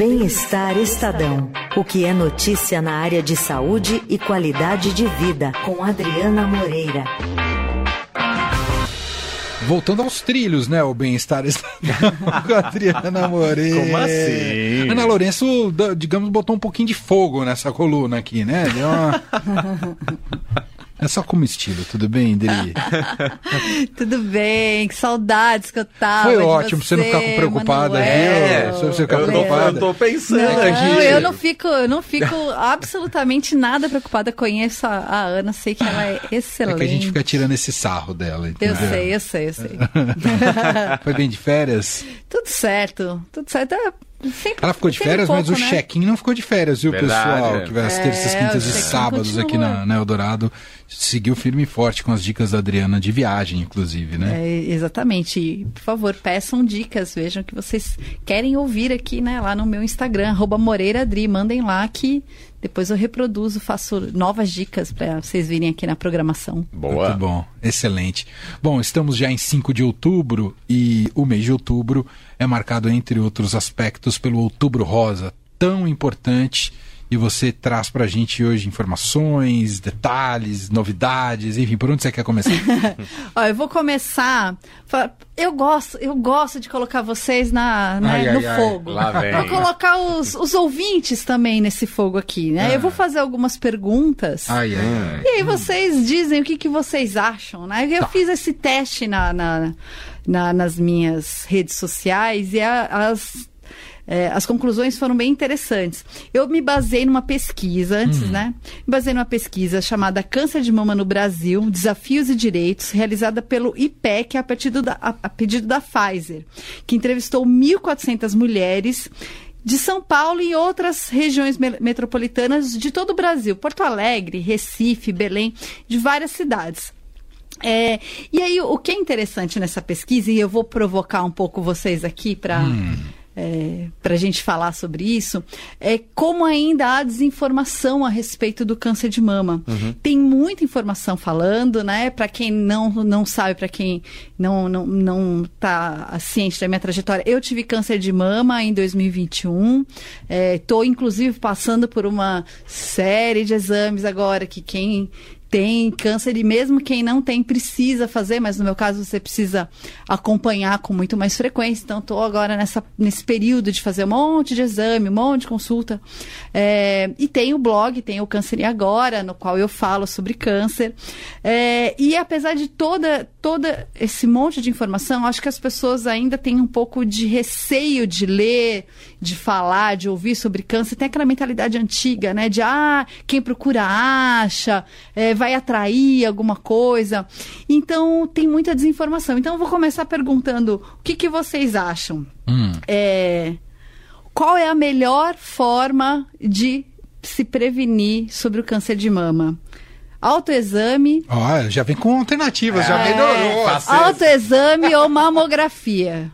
Bem-Estar Estadão. O que é notícia na área de saúde e qualidade de vida, com Adriana Moreira. Voltando aos trilhos, né? O bem-estar Estadão com a Adriana Moreira. Como assim? Ana Lourenço, digamos, botou um pouquinho de fogo nessa coluna aqui, né? Deu uma... É só como estilo, tudo bem, Dri? tudo bem, que saudades que eu tava. Foi ótimo, você, você não ficar preocupada, é, viu? Você ficar preocupada. Eu tô pensando não, aqui. Eu não fico, eu não fico absolutamente nada preocupada. Conheço a, a, Ana, sei que ela é excelente. É que a gente fica tirando esse sarro dela, entendeu? Eu sei, eu sei, eu sei. Foi bem de férias? Tudo certo, tudo certo. É Sempre, Ela ficou de férias, pouco, mas o né? check-in não ficou de férias, viu, Verdade, pessoal? é. Que vai às É, terças, quintas o e sábados aqui na, na Eldorado. Seguiu firme e forte com as dicas da Adriana de viagem, inclusive, né? É, exatamente. E, por favor, peçam dicas, vejam que vocês querem ouvir aqui, né? Lá no meu Instagram, arroba MoreiraDri. Mandem lá que depois eu reproduzo, faço novas dicas para vocês virem aqui na programação. Boa. Muito bom, excelente. Bom, estamos já em 5 de outubro e o mês de outubro é marcado, entre outros aspectos, pelo Outubro Rosa, tão importante. E você traz pra gente hoje informações, detalhes, novidades, enfim, por onde você quer começar? Ó, eu vou começar. Eu gosto, eu gosto de colocar vocês na, né, Ai, ai, no ai. fogo. Lá vem. Vou colocar os, os ouvintes também nesse fogo aqui, né? Ah. Eu vou fazer algumas perguntas. Ai, ai, ai. E aí vocês dizem o que, que vocês acham, né? Eu Tá. fiz esse teste na, na- na- nas minhas redes sociais e a- as, é, as conclusões foram bem interessantes. Eu me basei numa pesquisa antes, né? Me basei numa pesquisa chamada Câncer de Mama no Brasil, Desafios e Direitos, realizada pelo IPEC a, partir do da- a- a pedido da Pfizer, que entrevistou 1.400 mulheres de São Paulo e outras regiões me- metropolitanas de todo o Brasil, Porto Alegre, Recife, Belém, de várias cidades. É, e aí, o que é interessante nessa pesquisa, e eu vou provocar um pouco vocês aqui para para a gente falar sobre isso, é como ainda há desinformação a respeito do câncer de mama. Tem muita informação falando, né? Para quem não, não sabe, para quem não não não está ciente da minha trajetória, eu tive câncer de mama em 2021. Estou, inclusive, passando por uma série de exames agora que quem tem câncer e mesmo quem não tem precisa fazer, mas no meu caso você precisa acompanhar com muito mais frequência. Então estou agora nessa, nesse período de fazer um monte de exame, um monte de consulta. É, e tem o blog, tem o Câncer e Agora, no qual eu falo sobre câncer. É, e apesar de toda, toda esse monte de informação, acho que as pessoas ainda têm um pouco de receio de ler, de falar, de ouvir sobre câncer. Tem aquela mentalidade antiga, né? De ah, quem procura acha, é, vai atrair alguma coisa. Então tem muita desinformação. Então eu vou começar perguntando o que, que vocês acham? Hum. É, qual é a melhor forma de se prevenir sobre o câncer de mama? Autoexame, Ó, já vem com alternativas, já É. melhorou. Faça- autoexame ou mamografia?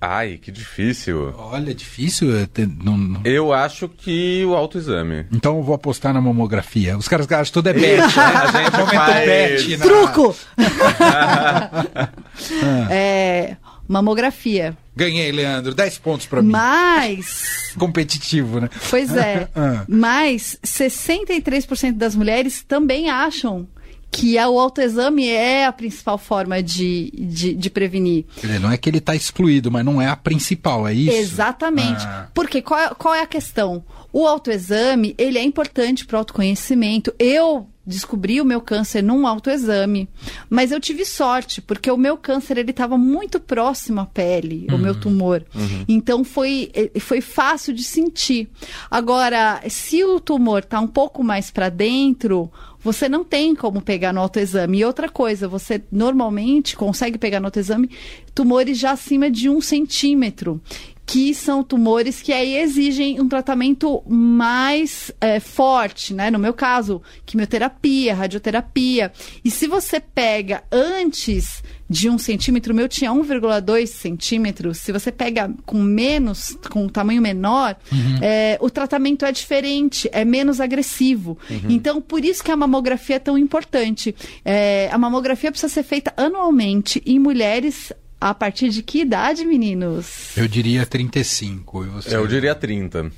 Ai, que difícil. Olha, difícil. é ter- não- não- Eu acho que o autoexame. Então eu vou apostar na mamografia. Os caras acham que tudo é bet. A gente Momento faz- bet. na- Truco! é, mamografia. Ganhei, Leandro. 10 pontos pra mim. Mas, Competitivo, né? pois é, Ah. mas 63% das mulheres também acham que a- o autoexame é a principal forma de, de, de prevenir. Quer dizer, não é que ele tá excluído, mas não é a principal, é isso? Exatamente. Ah. Porque qual é, qual é a questão? O autoexame, ele é importante para o autoconhecimento. Eu descobri o meu câncer num autoexame, mas eu tive sorte, porque o meu câncer ele estava muito próximo à pele, o meu tumor. Então foi, eh, foi fácil de sentir. Agora, se o tumor está um pouco mais para dentro, você não tem como pegar no autoexame. E outra coisa, você normalmente consegue pegar no autoexame tumores já acima de um centímetro que são tumores que aí exigem um tratamento mais é, forte, né? No meu caso, quimioterapia, radioterapia. E se você pega antes de um centímetro, o meu tinha 1,2 centímetros. Se você pega com menos, com um tamanho menor, é, o tratamento é diferente, é menos agressivo. Então, por isso que a mamografia é tão importante. É, a mamografia precisa ser feita anualmente em mulheres a partir de que idade, meninos? Eu diria 35. E você? Eu diria 30.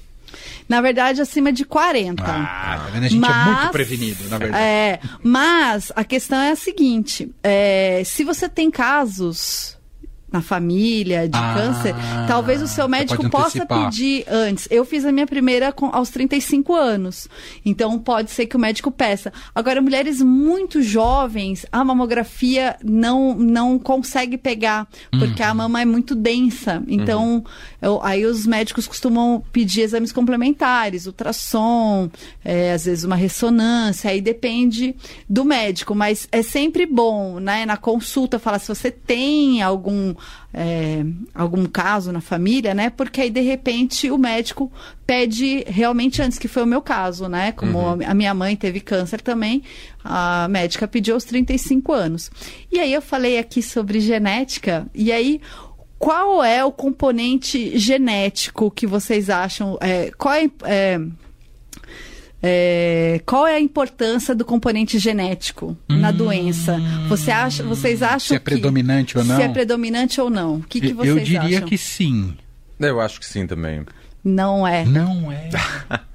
Na verdade, acima de 40. Ah, tá vendo? A gente é muito prevenido, na verdade. É, mas a questão é a seguinte: é, se você tem casos na família de Ah, câncer, talvez o seu médico possa pedir antes. Eu fiz a minha primeira com- aos 35 anos. Então pode ser que o médico peça. Agora, mulheres muito jovens, a mamografia não, não consegue pegar, porque Uhum. a mama é muito densa. Então, eu- aí os médicos costumam pedir exames complementares, ultrassom, é, às vezes uma ressonância, aí depende do médico, mas é sempre bom, né, na consulta, falar se você tem algum, é, algum caso na família, né, porque aí de repente o médico pede realmente antes, que foi o meu caso, né, como a minha mãe teve câncer também, a médica pediu aos 35 anos. E aí eu falei aqui sobre genética, e aí qual é o componente genético que vocês acham? é, qual é, é, é, qual é a importância do componente genético na doença? Você acha, vocês acham Se é que- predominante ou não? Se é predominante ou não? O que, que vocês eu diria acham? que sim. Eu acho que sim também. Não é. Não é.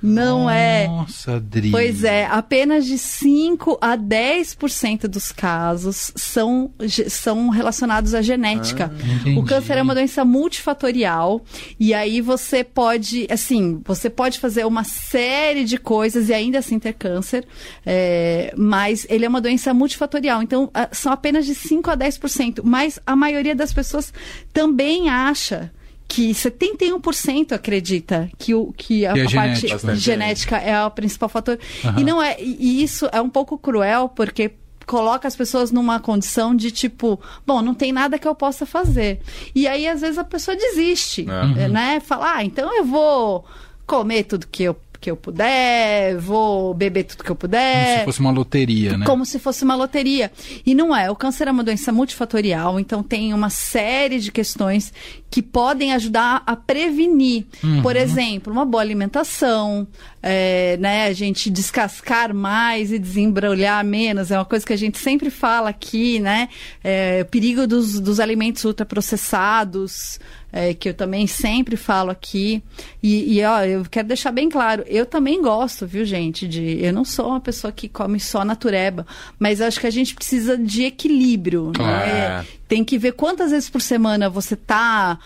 Não é. Nossa, Adri. Pois é, apenas de 5 a 10% dos casos são, são relacionados à genética. entendi. o câncer é uma doença multifatorial e aí você pode, assim, você pode fazer uma série de coisas e ainda assim ter câncer, é, mas ele é uma doença multifatorial, então ah, são apenas de 5 a 10%, mas a maioria das pessoas também acha que 71% acredita que, o, que a, Que é a parte genético. Bastante genética é o principal fator. Aham. E não é, e isso é um pouco cruel porque coloca as pessoas numa condição de tipo, bom, não tem nada que eu possa fazer. E aí às vezes a pessoa desiste, É. né? Fala, ah, então eu vou comer tudo que eu que eu puder, vou beber tudo que eu Como puder se fosse uma loteria, né? como se fosse uma loteria. E não é. O câncer é uma doença multifatorial, então tem uma série de questões que podem ajudar a prevenir. Por exemplo, uma boa alimentação, é, né, a gente descascar mais e desembrulhar menos, é uma coisa que a gente sempre fala aqui, né? É, o perigo dos, dos alimentos ultraprocessados. É, que eu também sempre falo aqui. E, e, ó, eu quero deixar bem claro, eu também gosto, viu, gente, de. Eu não sou uma pessoa que come só natureba, mas acho que a gente precisa de equilíbrio. Né? Tem que ver quantas vezes por semana você tá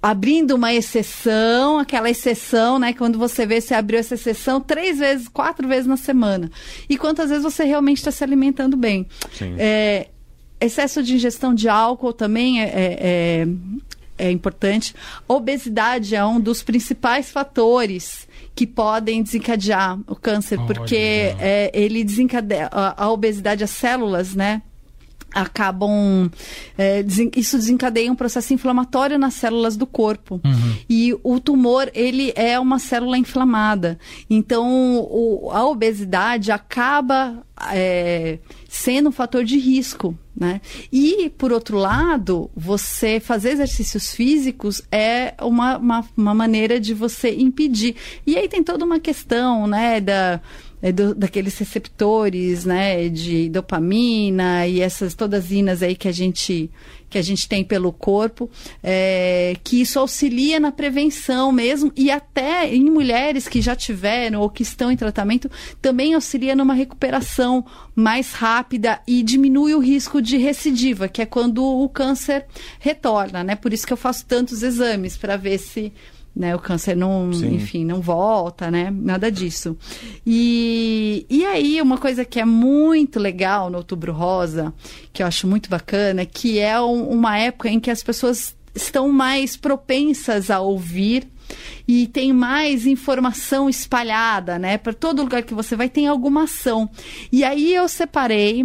abrindo uma exceção, aquela exceção, né? Quando você vê, você abriu essa exceção três vezes, quatro vezes na semana. E quantas vezes você realmente está se alimentando bem. Sim. É, excesso de ingestão de álcool também é, é, é- importante. Obesidade é um dos principais fatores que podem desencadear o câncer, porque Olha. é, ele desencadeia a, a obesidade, as células, né? Acabam é, isso desencadeia um processo inflamatório nas células do corpo. E o tumor ele é uma célula inflamada. Então o- a obesidade acaba é, sendo um fator de risco né? E por outro lado você fazer exercícios físicos é uma, uma, uma maneira de você impedir. E aí tem toda uma questão né da é, do- daqueles receptores, né, de dopamina e essas todas as inas aí que a gente que a gente tem pelo corpo, é, que isso auxilia na prevenção mesmo e até em mulheres que já tiveram ou que estão em tratamento também auxilia numa recuperação mais rápida e diminui o risco de recidiva, que é quando o câncer retorna, né? Por isso que eu faço tantos exames para ver se né, o câncer não, Sim. enfim, não volta, né? Nada disso. E, e aí, uma coisa que é muito legal no Outubro Rosa, que eu acho muito bacana, que é um- uma época em que as pessoas estão mais propensas a ouvir e tem mais informação espalhada, né? Para todo lugar que você vai tem alguma ação. E aí eu separei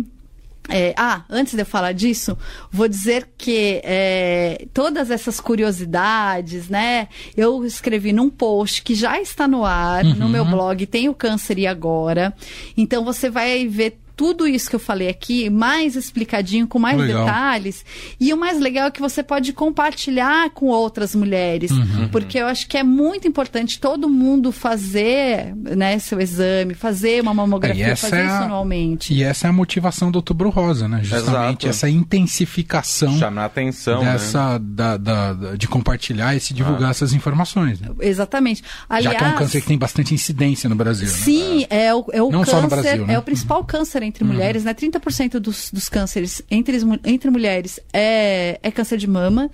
é, ah, antes de eu falar disso, vou dizer que é, todas essas curiosidades, né? Eu escrevi num post que já está no ar, no meu blog, tem o Câncer e Agora. Então você vai ver tudo isso que eu falei aqui, mais explicadinho, com mais Legal. detalhes. E o mais legal é que você pode compartilhar com outras mulheres. Uhum. Porque eu acho que é muito importante todo mundo fazer né, seu exame, fazer uma E mamografia, essa fazer é isso a- anualmente. E essa é a motivação do Outubro Rosa, né? Justamente Exato. essa intensificação Chamar atenção, né? dessa, da, da- da- de compartilhar e se divulgar essas informações. né? Exatamente. Aliás, Já que é um câncer que tem bastante incidência no Brasil. né? Sim, é o, é o Não câncer, só no Brasil, né? é o principal câncer entre mulheres, né? 30% dos, dos cânceres entre, entre mulheres é, é câncer de mama.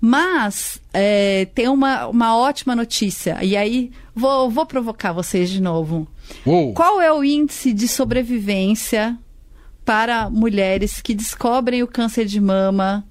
Mas é, tem uma, uma ótima notícia. E aí, vou, vou provocar vocês de novo. Uou! Qual é o índice de sobrevivência para mulheres que descobrem o câncer de mama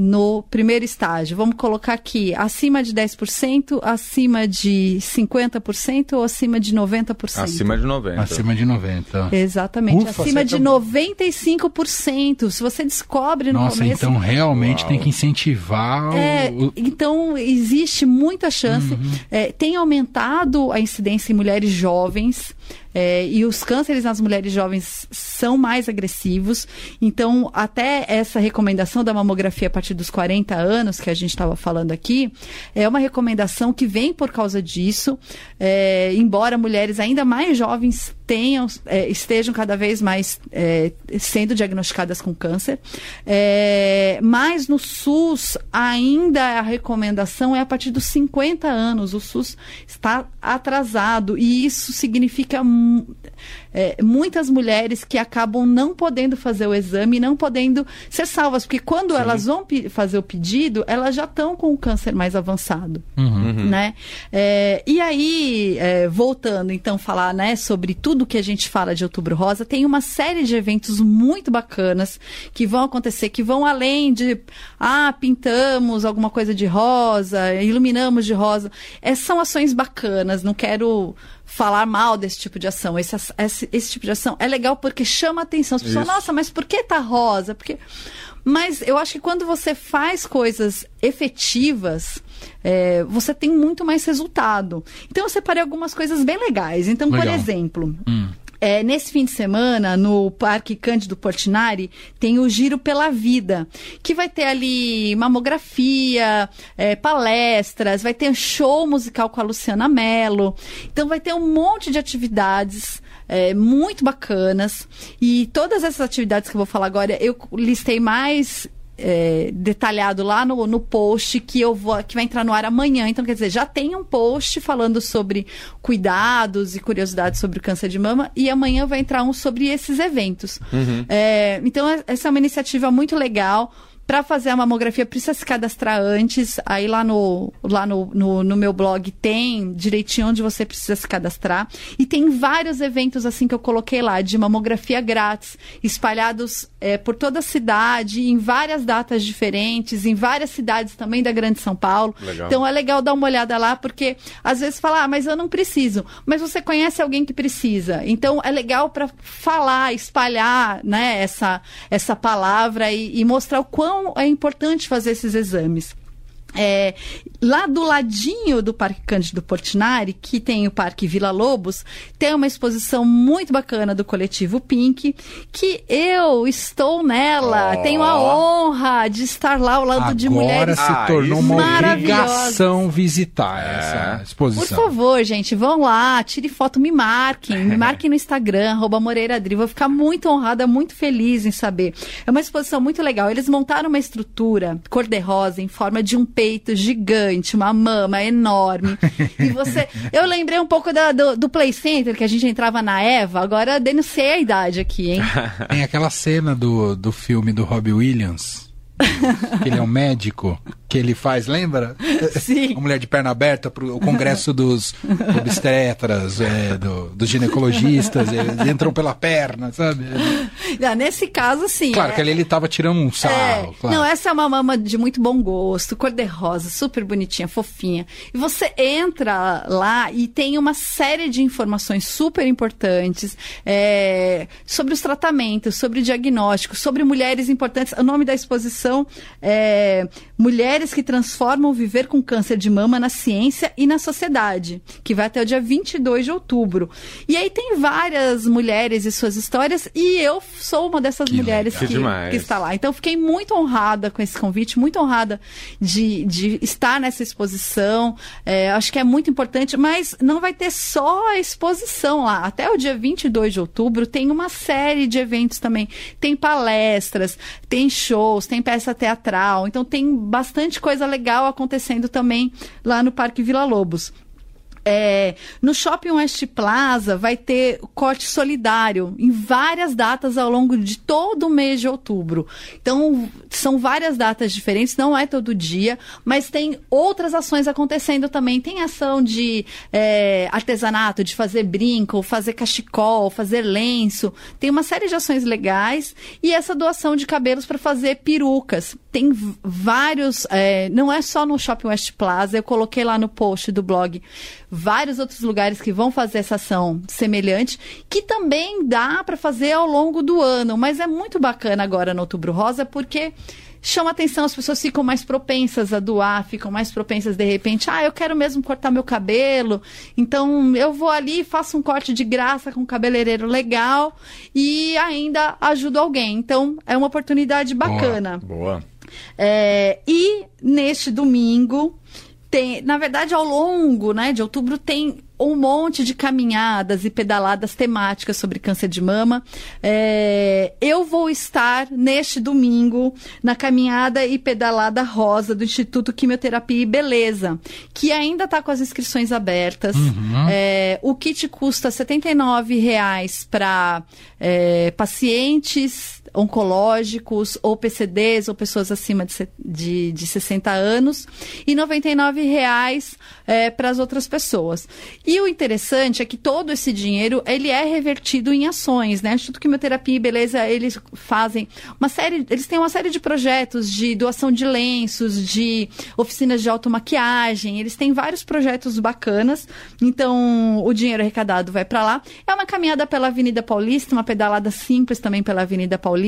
no primeiro estágio? Vamos colocar aqui, acima de 10%, acima de 50% ou acima de 90%? Acima de 90. Acima de 90. Exatamente, Ufa, acima de acabou- 95%. Se você descobre no Nossa, começo... então realmente Uau. tem que incentivar É, o, o- então existe muita chance. Uhum. É, tem aumentado a incidência em mulheres jovens. É, e os cânceres nas mulheres jovens são mais agressivos. Então, até essa recomendação da mamografia a partir dos 40 anos, que a gente estava falando aqui, é uma recomendação que vem por causa disso. É, embora mulheres ainda mais jovens tenham, é, estejam cada vez mais é, sendo diagnosticadas com câncer. É, mas no SUS, ainda a recomendação é a partir dos 50 anos. O SUS está atrasado e isso significa é, muitas mulheres que acabam não podendo fazer o exame, não podendo ser salvas, porque quando elas vão fazer o pedido, elas já estão com o câncer mais avançado né? É, e aí, é, voltando então falar, né, sobre tudo que a gente fala de Outubro Rosa, tem uma série de eventos muito bacanas que vão acontecer, que vão além de, ah, pintamos alguma coisa de rosa, iluminamos de rosa. É, são ações bacanas, não quero falar mal desse tipo de ação. Esse, esse, esse tipo de ação é legal porque chama atenção. As pessoas, Isso. nossa, mas por que tá rosa? Porque... Mas eu acho que quando você faz coisas efetivas, é, você tem muito mais resultado. Então eu separei algumas coisas bem legais. Então, por Legal. exemplo. É, nesse fim de semana, no Parque Cândido Portinari, tem o Giro pela Vida, que vai ter ali mamografia, é, palestras, vai ter show musical com a Luciana Mello. Então vai ter um monte de atividades é, muito bacanas. E todas essas atividades que eu vou falar agora, eu listei mais é, detalhado lá no, no post que eu vou que vai entrar no ar amanhã. Então, quer dizer, já tem um post falando sobre cuidados e curiosidades sobre o câncer de mama e amanhã vai entrar um sobre esses eventos. É, então, é- essa é uma iniciativa muito legal. Para fazer a mamografia, precisa se cadastrar antes. Aí lá no, lá no, no, no meu blog tem direitinho onde você precisa se cadastrar. E tem vários eventos assim que eu coloquei lá, de mamografia grátis, espalhados é, por toda a cidade, em várias datas diferentes, em várias cidades também da Grande São Paulo. Legal. Então é legal dar uma olhada lá, porque às vezes fala, ah, mas eu não preciso. Mas você conhece alguém que precisa. Então é legal para falar, espalhar né, essa, essa palavra e, e mostrar o quão é importante fazer esses exames. É, lá do ladinho do Parque Cândido Portinari, que tem o Parque Vila Lobos, tem uma exposição muito bacana do coletivo Pink, que eu estou nela, Ó. tenho a honra de estar lá ao lado de Agora mulheres se tornou uma obrigação visitar É. essa Por exposição. favor, gente, vão lá, tire foto, me marquem, me marquem no Instagram, arroba Moreira Adri. Vou ficar muito honrada, muito feliz em saber. É uma exposição muito legal. Eles montaram uma estrutura cor-de-rosa em forma de um peito gigante, uma mama enorme. e você. Eu lembrei um pouco da- do, do Play Center, que a gente entrava na Eva, agora denunciei a idade aqui, hein? Tem aquela cena do, do filme do Robbie Williams, que ele é um médico, que ele faz, lembra? Sim. Uma mulher de perna aberta para o congresso dos obstetras, é, do- dos ginecologistas, eles entram pela perna, sabe? Ah, Nesse caso, sim. Claro é- que ali ele tava tirando um sarro, É, claro. Não, essa é uma mama de muito bom gosto, cor-de-rosa, super bonitinha, fofinha. E você entra lá e tem uma série de informações super importantes é, sobre os tratamentos, sobre o diagnóstico, sobre mulheres importantes. O nome da exposição são é, Mulheres que Transformam Viver com Câncer de Mama na Ciência e na Sociedade, que vai até o dia 22 de outubro. E aí tem várias mulheres e suas histórias, e eu sou uma dessas Que mulheres que, Que está lá. Então, fiquei muito honrada com esse convite, muito honrada de, de estar nessa exposição. É, acho que é muito importante, mas não vai ter só a exposição lá. Até o dia 22 de outubro tem uma série de eventos também. Tem palestras, tem shows, tem peça teatral. Então, tem bastante coisa legal acontecendo também lá no Parque Vila Lobos. É, no Shopping West Plaza vai ter corte solidário em várias datas ao longo de todo o mês de outubro. Então, são várias datas diferentes, não é todo dia, mas tem outras ações acontecendo também. Tem ação de é, artesanato, de fazer brinco, fazer cachecol, fazer lenço. Tem uma série de ações legais e essa doação de cabelos para fazer perucas. Tem vários, é, não é só no Shopping West Plaza, eu coloquei lá no post do blog vários outros lugares que vão fazer essa ação semelhante, que também dá para fazer ao longo do ano, mas é muito bacana agora no Outubro Rosa porque chama atenção, as pessoas ficam mais propensas a doar, ficam mais propensas de repente, ah, eu quero mesmo cortar meu cabelo, então eu vou ali, faço um corte de graça com um cabeleireiro legal e ainda ajudo alguém. Então é uma oportunidade bacana. Boa. É, e neste domingo tem, na verdade, ao longo né, de outubro tem um monte de caminhadas e pedaladas temáticas sobre câncer de mama. É, eu vou estar neste domingo na caminhada e pedalada rosa do Instituto Quimioterapia e Beleza, que ainda está com as inscrições abertas. É, o kit custa R$ 79,00 para é, pacientes oncológicos ou PCDs ou pessoas acima de, de, de 60 anos e R$ 99,00 é, para as outras pessoas. E o interessante é que todo esse dinheiro ele é revertido em ações, né? Instituto Quimioterapia e Beleza, eles fazem uma série, eles têm uma série de projetos de doação de lenços, de oficinas de automaquiagem, eles têm vários projetos bacanas. Então, o dinheiro arrecadado vai para lá. É uma caminhada pela Avenida Paulista, uma pedalada simples também pela Avenida Paulista,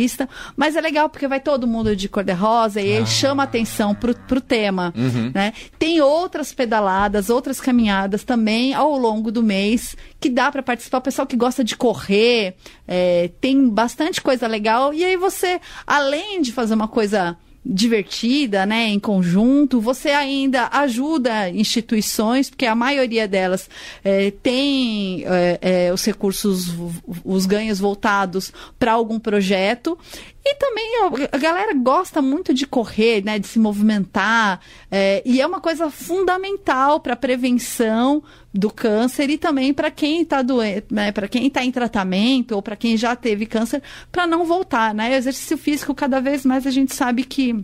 mas é legal porque vai todo mundo de cor-de-rosa e aí chama atenção pro, pro tema, né? Tem outras pedaladas, outras caminhadas também ao longo do mês que dá para participar. O pessoal que gosta de correr, é, tem bastante coisa legal. E aí você, além de fazer uma coisa divertida, né, em conjunto, você ainda ajuda instituições, porque a maioria delas é, tem é, é, os recursos, os ganhos voltados para algum projeto. E também a- a galera gosta muito de correr, né, de se movimentar, é, e é uma coisa fundamental para a prevenção do câncer e também para quem está doente, né, para quem está em tratamento ou para quem já teve câncer, para não voltar, né? O exercício físico cada vez mais a gente sabe que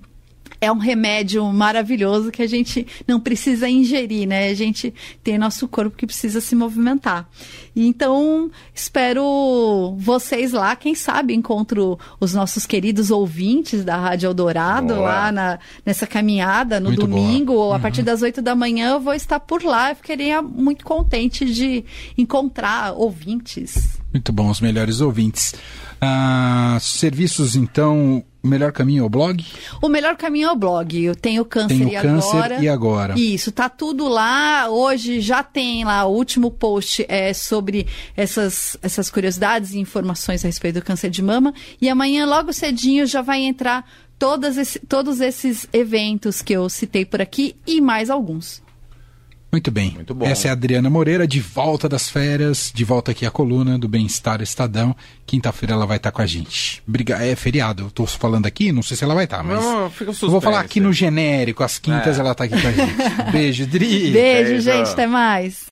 é um remédio maravilhoso que a gente não precisa ingerir, né? A gente tem nosso corpo que precisa se movimentar. Então, espero vocês lá. Quem sabe encontro os nossos queridos ouvintes da Rádio Eldorado Boa. lá na, nessa caminhada no Muito boa. domingo, ou a partir das 8 da manhã, eu vou estar por lá. Eu ficaria muito contente de encontrar ouvintes. Muito bom, os melhores ouvintes. Ah, serviços, então, o melhor caminho é o blog? O melhor caminho é o blog. Eu tenho câncer Tem o e câncer agora. e agora. Isso, tá tudo lá. Hoje já tem lá o último post é sobre essas, essas curiosidades e informações a respeito do câncer de mama. E amanhã, logo cedinho, já vai entrar todas esse- todos esses eventos que eu citei por aqui e mais alguns. Muito bem. Muito bom. Essa é a Adriana Moreira, de volta das férias, de volta aqui à coluna do Bem-Estar Estadão. Quinta-feira ela vai estar com a gente. Briga... É feriado, eu tô falando aqui, não sei se ela vai estar, mas. Não, fica eu vou falar suspense. aqui no genérico, às quintas É. ela tá aqui com a gente. Beijo, Dri. Beijo, Beijo. gente. Até mais.